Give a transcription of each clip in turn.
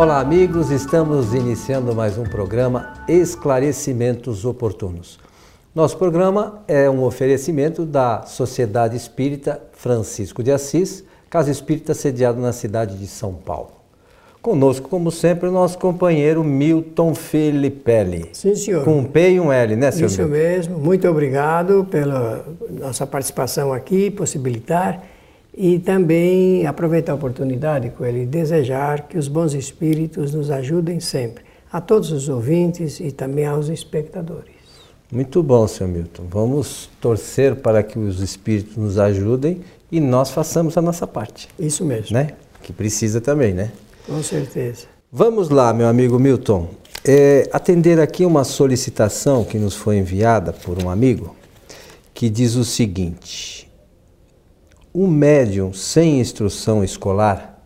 Olá, amigos, estamos iniciando mais um programa Esclarecimentos Oportunos. Nosso programa é um oferecimento da Sociedade Espírita Francisco de Assis, Casa Espírita sediado na cidade de São Paulo. Conosco, como sempre, o nosso companheiro Milton Filipelli. Sim, senhor. Com um P e um L, né, senhor? Isso Milton? mesmo. Muito obrigado pela nossa participação aqui, possibilitar e também aproveitar a oportunidade com ele desejar que os bons espíritos nos ajudem sempre, a todos os ouvintes e também aos espectadores. Muito bom, senhor Milton. Vamos torcer para que os espíritos nos ajudem e nós façamos a nossa parte, Isso mesmo. né? Que precisa também, né? Com certeza. Vamos lá, meu amigo Milton. É, atender aqui uma solicitação que nos foi enviada por um amigo que diz o seguinte: um médium sem instrução escolar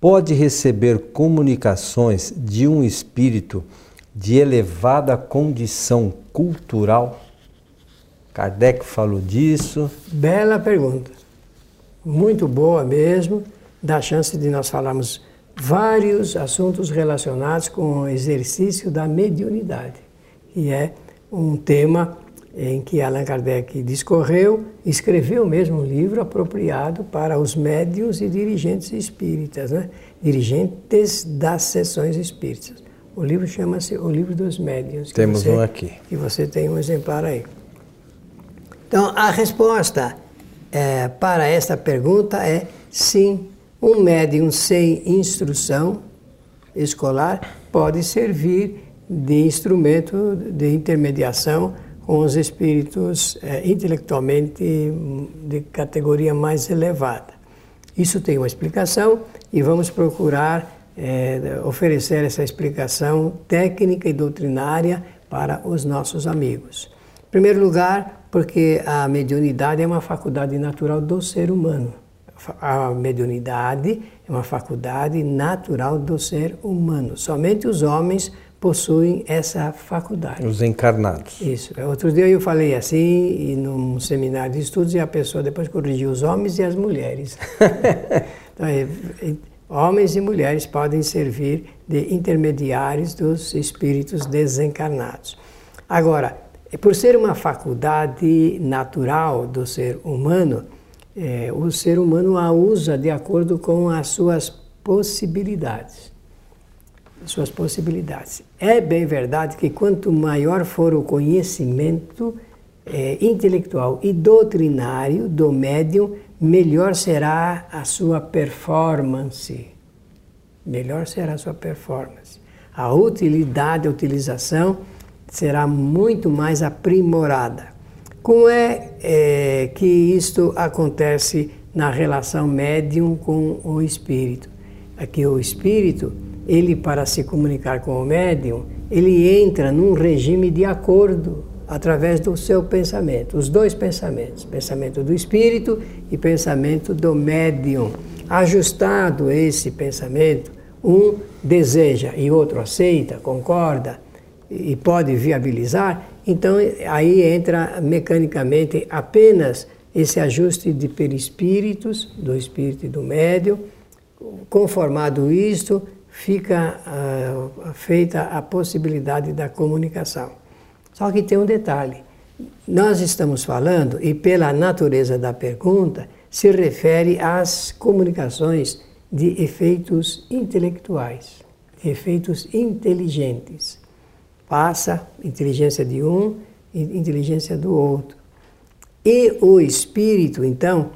pode receber comunicações de um espírito de elevada condição cultural? Kardec falou disso. Bela pergunta. Muito boa mesmo. Dá chance de nós falarmos vários assuntos relacionados com o exercício da mediunidade, que é um tema em que Allan Kardec discorreu, escreveu mesmo um livro apropriado para os médios e dirigentes espíritas, né? dirigentes das sessões espíritas. O livro chama-se O Livro dos Médiuns. que Temos você- um aqui. E você tem um exemplar aí. Então, a resposta eh, para esta pergunta é sim. Um médium sem instrução escolar pode servir de instrumento de intermediação os espíritos eh, intelectualmente de categoria mais elevada. Isso tem uma explicação e vamos procurar eh, oferecer essa explicação técnica e doutrinária para os nossos amigos. Em primeiro lugar, porque a mediunidade é uma faculdade natural do ser humano. A mediunidade é uma faculdade natural do ser humano. Somente os homens possuem essa faculdade. Os encarnados. Isso. Outro dia eu falei assim, e num seminário de estudos, e a pessoa depois corrigiu os homens e as mulheres. então, é, é, homens e mulheres podem servir de intermediários dos espíritos desencarnados. Agora, por ser uma faculdade natural do ser humano, é, o ser humano a usa de acordo com as suas possibilidades suas possibilidades. É bem verdade que quanto maior for o conhecimento eh, intelectual e doutrinário do médium, melhor será a sua performance. Melhor será a sua performance. A utilidade, a utilização será muito mais aprimorada. Como é, é que isto acontece na relação médium com o espírito? É que o espírito ele para se comunicar com o médium, ele entra num regime de acordo através do seu pensamento, os dois pensamentos, pensamento do espírito e pensamento do médium. Ajustado esse pensamento, um deseja e outro aceita, concorda e pode viabilizar, então aí entra mecanicamente apenas esse ajuste de perispíritos, do espírito e do médium. Conformado isto, fica uh, feita a possibilidade da comunicação. Só que tem um detalhe. Nós estamos falando, e pela natureza da pergunta, se refere às comunicações de efeitos intelectuais, de efeitos inteligentes. Passa inteligência de um e inteligência do outro. E o espírito, então,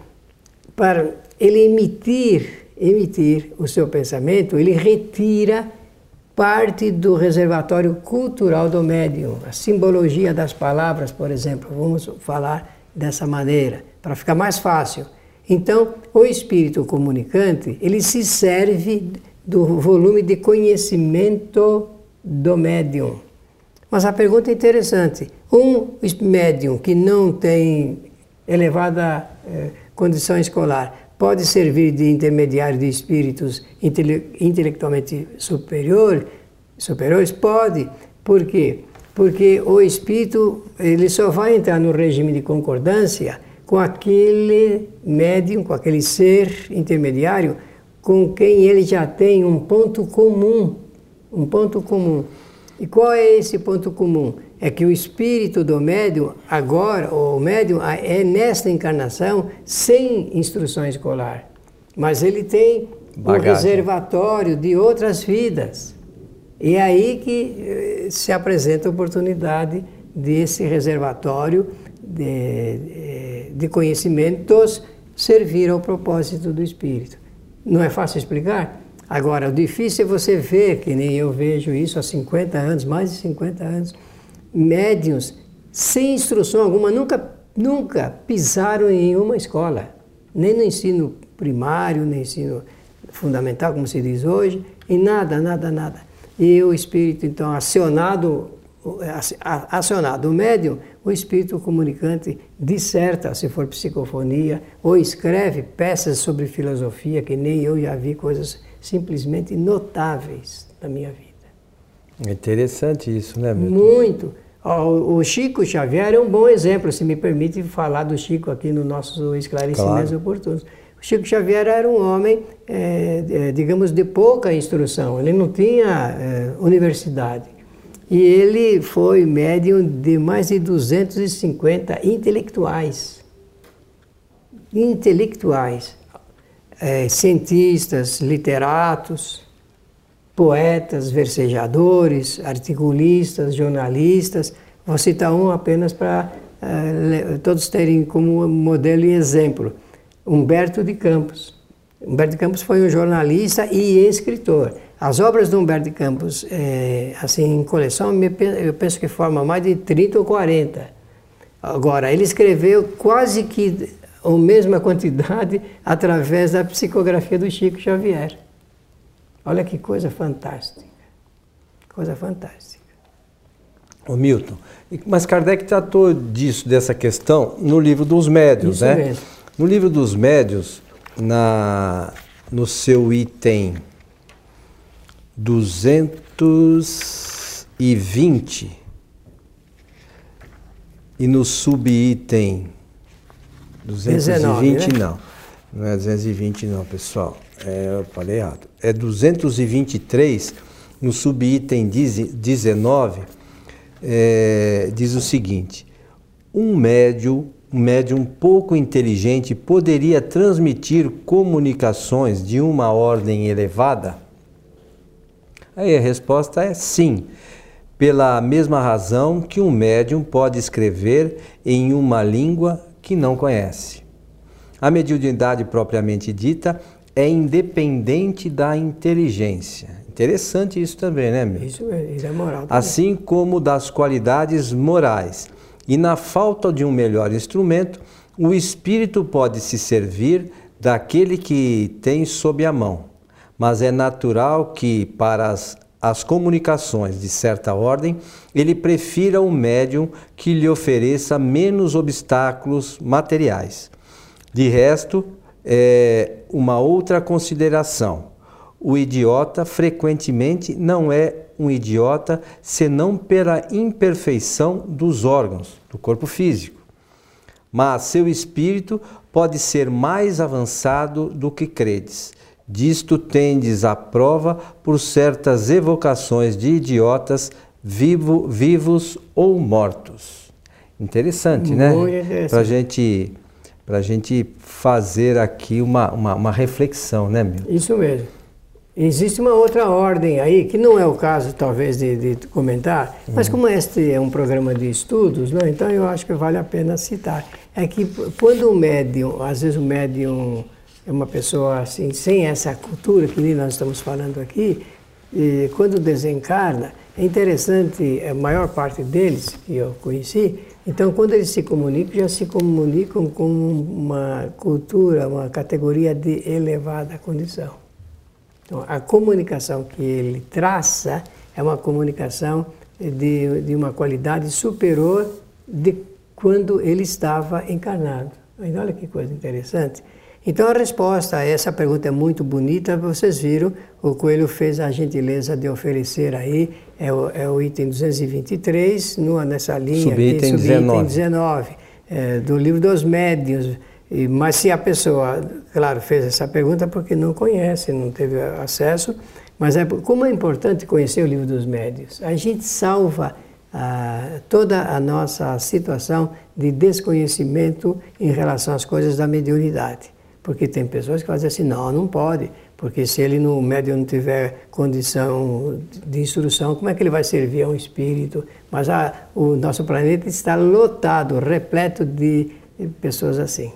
para ele emitir emitir o seu pensamento, ele retira parte do reservatório cultural do médium. A simbologia das palavras, por exemplo, vamos falar dessa maneira, para ficar mais fácil. Então, o espírito comunicante, ele se serve do volume de conhecimento do médium. Mas a pergunta é interessante. Um médium que não tem elevada eh, condição escolar pode servir de intermediário de espíritos intele intelectualmente superior, superiores? Pode. Por quê? Porque o espírito ele só vai entrar no regime de concordância com aquele médium, com aquele ser intermediário com quem ele já tem um ponto comum. Um ponto comum. E qual é esse ponto comum? É que o espírito do médium, agora, o médium é nesta encarnação sem instrução escolar. Mas ele tem Bagagem. um reservatório de outras vidas. E é aí que eh, se apresenta a oportunidade desse reservatório de, eh, de conhecimentos servir ao propósito do espírito. Não é fácil explicar? Agora, o difícil é você ver, que nem eu vejo isso há 50 anos, mais de 50 anos, médiums sem instrução alguma, nunca, nunca pisaram em uma escola, nem no ensino primário, nem no ensino fundamental, como se diz hoje, em nada, nada, nada. E o espírito, então, acionado, acionado o médium, o espírito comunicante disserta, se for psicofonia, ou escreve peças sobre filosofia, que nem eu já vi coisas simplesmente notáveis na minha vida. É interessante isso, né, Milton? Muito. O Chico Xavier é um bom exemplo, se me permite falar do Chico aqui no nosso esclarecimentos claro. oportunos. O Chico Xavier era um homem, é, é, digamos, de pouca instrução, ele não tinha é, universidade. E ele foi médium de mais de 250 intelectuais. Intelectuais é, cientistas, literatos, poetas, versejadores, articulistas, jornalistas. Vou citar um apenas para é, todos terem como modelo e exemplo. Humberto de Campos. Humberto de Campos foi um jornalista e escritor. As obras de Humberto de Campos, é, assim, em coleção, eu penso que formam mais de 30 ou 40. Agora, ele escreveu quase que a mesma quantidade através da psicografia do Chico Xavier. Olha que coisa fantástica. Coisa fantástica. Ô Milton, mas Kardec tratou disso, dessa questão, no livro dos médios, Isso né? Mesmo. No livro dos médios, na, no seu item 220 e no subitem 220 19, né? não. Não é 220 não, pessoal. É, eu falei errado. É 223, no subitem 19, é, diz o seguinte: um médium, um médium pouco inteligente poderia transmitir comunicações de uma ordem elevada? Aí a resposta é sim pela mesma razão que um médium pode escrever em uma língua que não conhece. A mediunidade propriamente dita é independente da inteligência. Interessante isso também, né, meu? Isso é, isso é moral. Também. Assim como das qualidades morais. E na falta de um melhor instrumento, o espírito pode se servir daquele que tem sob a mão. Mas é natural que, para as as comunicações de certa ordem, ele prefira um médium que lhe ofereça menos obstáculos materiais. De resto, é uma outra consideração. O idiota frequentemente não é um idiota senão pela imperfeição dos órgãos do corpo físico. Mas seu espírito pode ser mais avançado do que credes Disto tendes a prova por certas evocações de idiotas vivo, vivos ou mortos. Interessante, né? Muito né? Para gente, a gente fazer aqui uma, uma, uma reflexão, né, meu? Isso mesmo. Existe uma outra ordem aí, que não é o caso, talvez, de, de comentar, mas como este é um programa de estudos, né, então eu acho que vale a pena citar. É que quando o médium, às vezes o médium é uma pessoa assim, sem essa cultura que nós estamos falando aqui, e quando desencarna, é interessante, a maior parte deles que eu conheci, então quando eles se comunicam, já se comunicam com uma cultura, uma categoria de elevada condição. Então a comunicação que ele traça é uma comunicação de, de uma qualidade superior de quando ele estava encarnado. olha que coisa interessante. Então a resposta a essa pergunta é muito bonita, vocês viram, o Coelho fez a gentileza de oferecer aí, é o, é o item 223, no, nessa linha subitem aqui, 19, 19 é, do livro dos médiuns, E, mas se a pessoa, claro, fez essa pergunta porque não conhece, não teve acesso, mas é, como é importante conhecer o livro dos médios. A gente salva ah, toda a nossa situação de desconhecimento em relação às coisas da mediunidade. Porque tem pessoas que fazem assim, não, não pode, porque se ele no médium não tiver condição de instrução, como é que ele vai servir a um espírito? Mas a, o nosso planeta está lotado, repleto de pessoas assim.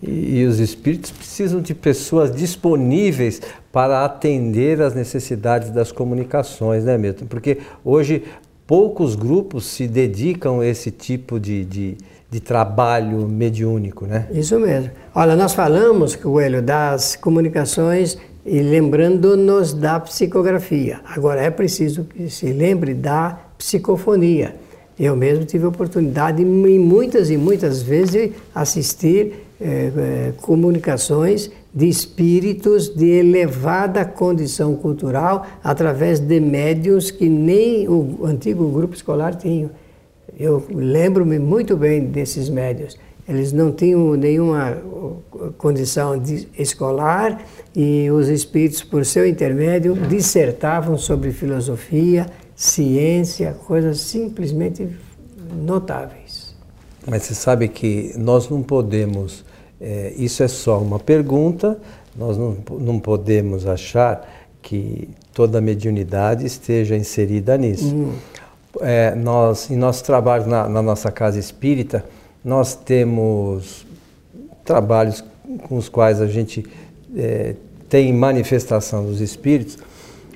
E, e, os espíritos precisam de pessoas disponíveis para atender às necessidades das comunicações, né, Milton? Porque hoje poucos grupos se dedicam a esse tipo de, de, de trabalho mediúnico, né? Isso mesmo. Olha, nós falamos, Coelho, das comunicações e lembrando-nos da psicografia. Agora é preciso que se lembre da psicofonia. Eu mesmo tive a oportunidade, muitas e muitas vezes, de assistir eh, eh, comunicações de espíritos de elevada condição cultural através de médios que nem o antigo grupo escolar tinha. Eu lembro-me muito bem desses médios. Eles não tinham nenhuma condição escolar e os espíritos, por seu intermédio, dissertavam sobre filosofia, ciência, coisas simplesmente notáveis. Mas você sabe que nós não podemos é, isso é só uma pergunta, nós não, não podemos achar que toda a mediunidade esteja inserida nisso. Uhum. É, nós, em nosso trabalho na, na, nossa casa espírita, nós temos trabalhos com os quais a gente é, tem manifestação dos espíritos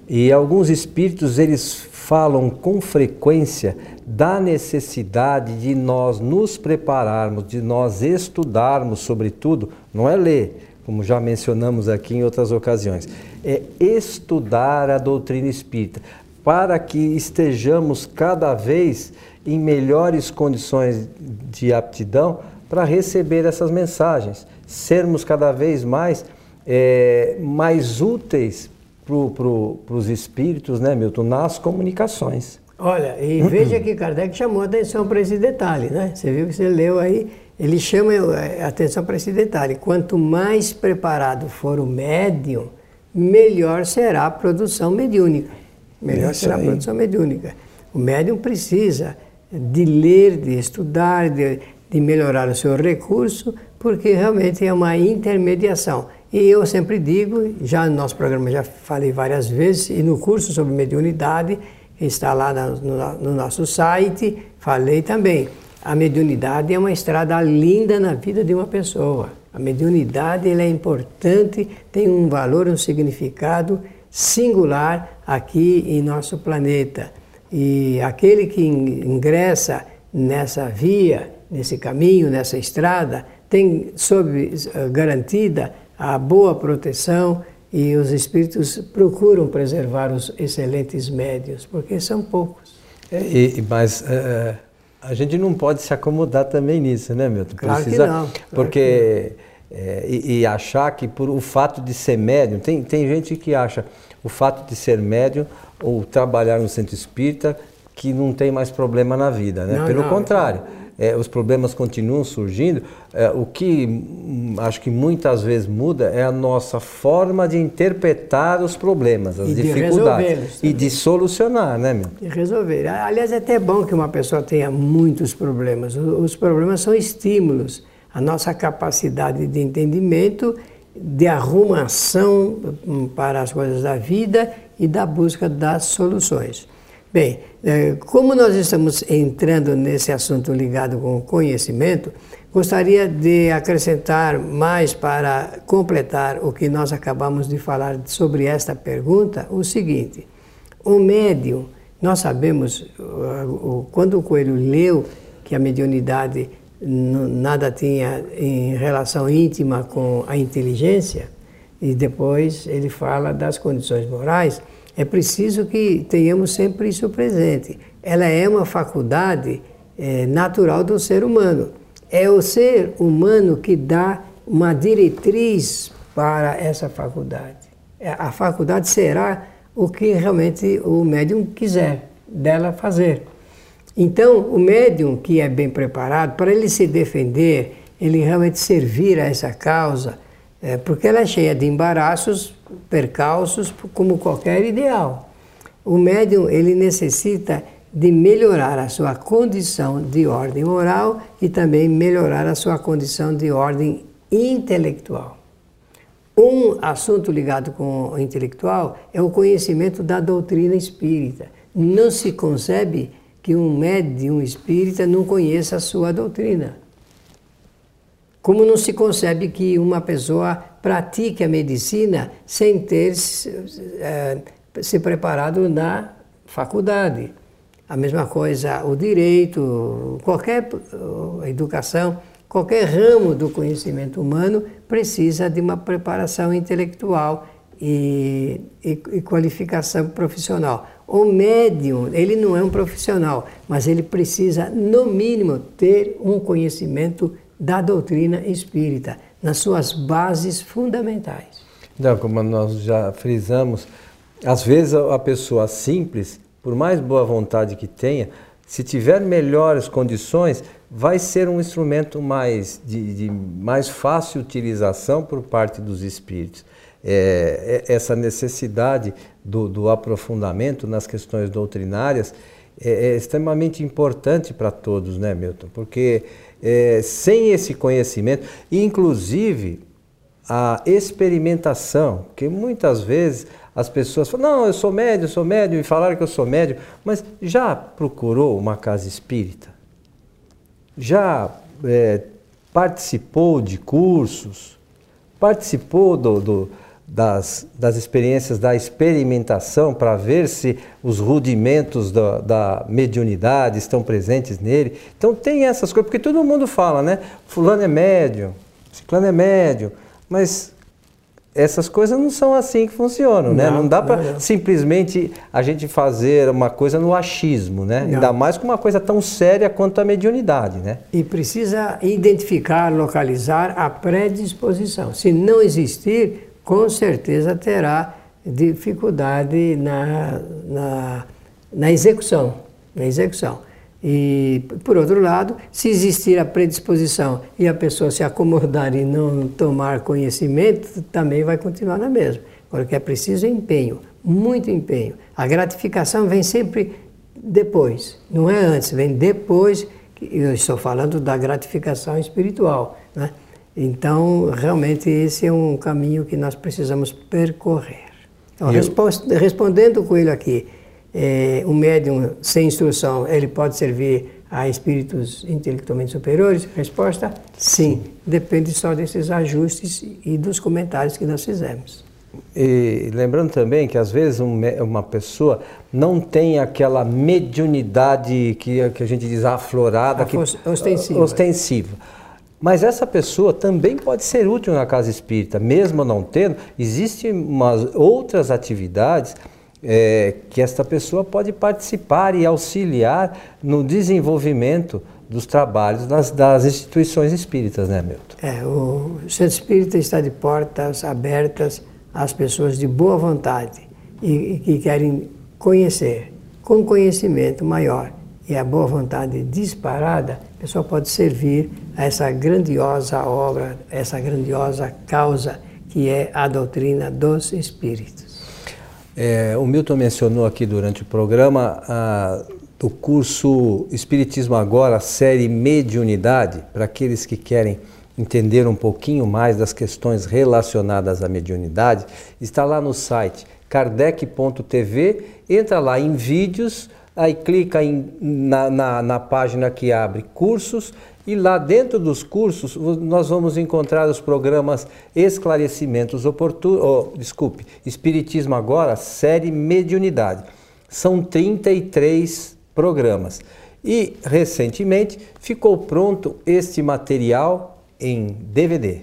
e alguns espíritos eles falam com frequência da necessidade de nós nos prepararmos, de nós estudarmos, sobretudo, não é ler, como já mencionamos aqui em outras ocasiões, é estudar a doutrina espírita, para que estejamos cada vez em melhores condições de aptidão para receber essas mensagens, sermos cada vez mais, é, mais úteis para pro, os espíritos, né, Milton, nas comunicações. Olha, e veja que Kardec chamou atenção para esse detalhe, né? Você viu que você leu aí, ele chama eh, atenção para esse detalhe. Quanto mais preparado for o médium, melhor será a produção mediúnica. Melhor Isso será aí. a produção mediúnica. O médium precisa de ler, de estudar, de, de melhorar o seu recurso, porque realmente é uma intermediação. E eu sempre digo, já no nosso programa já falei várias vezes, e no curso sobre mediunidade, está lá no, no nosso site, falei também. A mediunidade é uma estrada linda na vida de uma pessoa. A mediunidade é importante, tem um valor, um significado singular aqui em nosso planeta. E aquele que ingressa nessa via, nesse caminho, nessa estrada, tem sob eh, garantida a boa proteção e os espíritos procuram preservar os excelentes médios, porque são poucos. É, e, mas é, a gente não pode se acomodar também nisso, né, Milton? Claro Precisa, que não. Claro porque que não. É, e, e, achar que por o fato de ser médium, tem, tem gente que acha o fato de ser médium ou trabalhar no centro espírita que não tem mais problema na vida, né? Não, Pelo não, contrário. Não é, os problemas continuam surgindo, é, o que hum, acho que muitas vezes muda é a nossa forma de interpretar os problemas, as e dificuldades. e de solucionar, né, meu? E resolver. Aliás, é até bom que uma pessoa tenha muitos problemas. Os problemas são estímulos. A nossa capacidade de entendimento, de arrumação hum, para as coisas da vida e da busca das soluções. Bem, é, como nós estamos entrando nesse assunto ligado com o conhecimento, gostaria de acrescentar mais para completar o que nós acabamos de falar sobre esta pergunta, o seguinte: o médium, nós sabemos, quando o Coelho leu que a mediunidade nada tinha em relação íntima com a inteligência, e depois ele fala das condições morais, é preciso que tenhamos sempre isso presente. Ela é uma faculdade é, natural do ser humano. É o ser humano que dá uma diretriz para essa faculdade. É, a faculdade será o que realmente o médium quiser dela fazer. Então, o médium que é bem preparado, para ele se defender ele realmente servir a essa causa, é, porque ela é cheia de embaraços, percalços, como qualquer ideal. O médium ele necessita de melhorar a sua condição de ordem moral e também melhorar a sua condição de ordem intelectual. Um assunto ligado com o intelectual é o conhecimento da doutrina espírita. Não se concebe que um médium espírita não conheça a sua doutrina. Como não se concebe que uma pessoa pratique a medicina sem ter é, se preparado na faculdade. A mesma coisa o direito, qualquer educação, qualquer ramo do conhecimento humano precisa de uma preparação intelectual e, e, e qualificação profissional. O médium, ele não é um profissional, mas ele precisa, no mínimo, ter um conhecimento da doutrina espírita, nas suas bases fundamentais. Então, como nós já frisamos, às vezes a pessoa simples, por mais boa vontade que tenha, se tiver melhores condições, vai ser um instrumento mais de, de mais fácil utilização por parte dos espíritos. É, é, essa necessidade do, do, aprofundamento nas questões doutrinárias é, é extremamente importante para todos, né, Milton? Porque é, sem esse conhecimento, inclusive a experimentação, que muitas vezes as pessoas falam, não, eu sou médio, eu sou médio, e falaram que eu sou médio, mas já procurou uma casa espírita? Já é, participou de cursos? Participou do, do das, das experiências da experimentação para ver se os rudimentos da, da, mediunidade estão presentes nele. Então tem essas coisas, porque todo mundo fala, né? Fulano é médio, ciclano é médio, mas essas coisas não são assim que funcionam, não, né? Não dá para simplesmente a gente fazer uma coisa no achismo, né? Não. Ainda mais com uma coisa tão séria quanto a mediunidade, né? E precisa identificar, localizar a predisposição. Se não existir, com certeza terá dificuldade na, na, na execução. Na execução. E, por outro lado, se existir a predisposição e a pessoa se acomodar e não tomar conhecimento, também vai continuar na mesma. Agora, o que é preciso é empenho, muito empenho. A gratificação vem sempre depois, não é antes, vem depois. Eu estou falando da gratificação espiritual. Né? Então, realmente, esse é um caminho que nós precisamos percorrer. Então, respondendo o Coelho aqui, é, um médium sem instrução, ele pode servir a espíritos intelectualmente superiores? Resposta: sim. Depende só desses ajustes e dos comentários que nós fizemos. E lembrando também que às vezes um, uma pessoa não tem aquela mediunidade que, que a gente diz aflorada, que, ostensiva. ostensiva. Mas essa pessoa também pode ser útil na casa espírita, mesmo não tendo. Existem umas outras atividades é, que esta pessoa pode participar e auxiliar no desenvolvimento dos trabalhos das, das instituições espíritas, né, Milton? É, o centro espírita está de portas abertas às pessoas de boa vontade e, e que querem conhecer, com conhecimento maior e a boa vontade disparada, a pessoa pode servir a essa grandiosa obra, essa grandiosa causa que é a doutrina dos espíritos. É, o Milton mencionou aqui durante o programa a, o curso Espiritismo Agora, série Mediunidade, para aqueles que querem entender um pouquinho mais das questões relacionadas à mediunidade, está lá no site kardec.tv, entra lá em vídeos, aí clica em, na, na, na página que abre cursos e lá dentro dos cursos nós vamos encontrar os programas Esclarecimentos Oportunos, oh, desculpe, Espiritismo Agora, série Mediunidade. São 33 programas. E recentemente ficou pronto este material em DVD.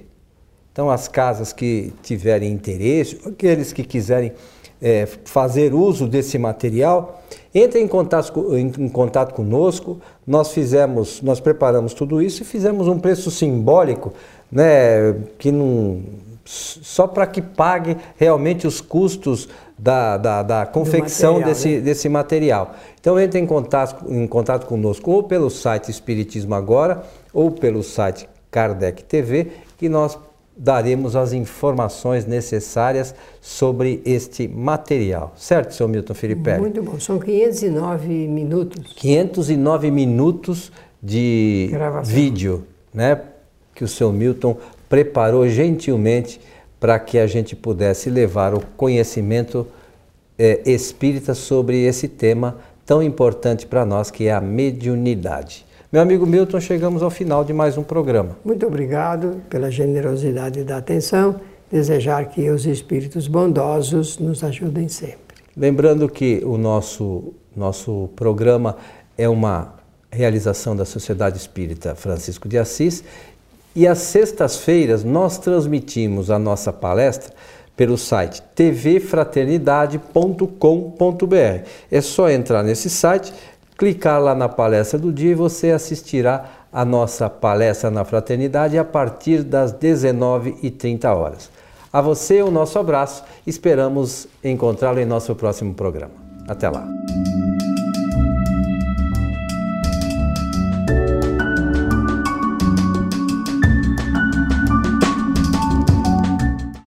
Então as casas que tiverem interesse, aqueles que quiserem é, fazer uso desse material, entre em contato, em, contato conosco. Nós fizemos, nós preparamos tudo isso e fizemos um preço simbólico, né, que não, só para que pague realmente os custos da, da, da confecção material, desse, né? desse material. Então entre em contato, em contato conosco ou pelo site Espiritismo Agora ou pelo site Kardec TV, que nós daremos as informações necessárias sobre este material. Certo, seu Milton Felipe? Muito bom. São 509 minutos. 509 minutos de Gravação. vídeo, né? Que o seu Milton preparou gentilmente para que a gente pudesse levar o conhecimento é, espírita sobre esse tema tão importante para nós que é a mediunidade. Meu amigo Milton, chegamos ao final de mais um programa. Muito obrigado pela generosidade da atenção. Desejar que os espíritos bondosos nos ajudem sempre. Lembrando que o nosso, nosso programa é uma realização da Sociedade Espírita Francisco de Assis e às sextas-feiras nós transmitimos a nossa palestra pelo site tvfraternidade.com.br. É só entrar nesse site, clicar lá na palestra do dia e você assistirá a nossa palestra na Fraternidade a partir das 19h30 horas. A você o nosso abraço, esperamos encontrá-lo em nosso próximo programa. Até lá.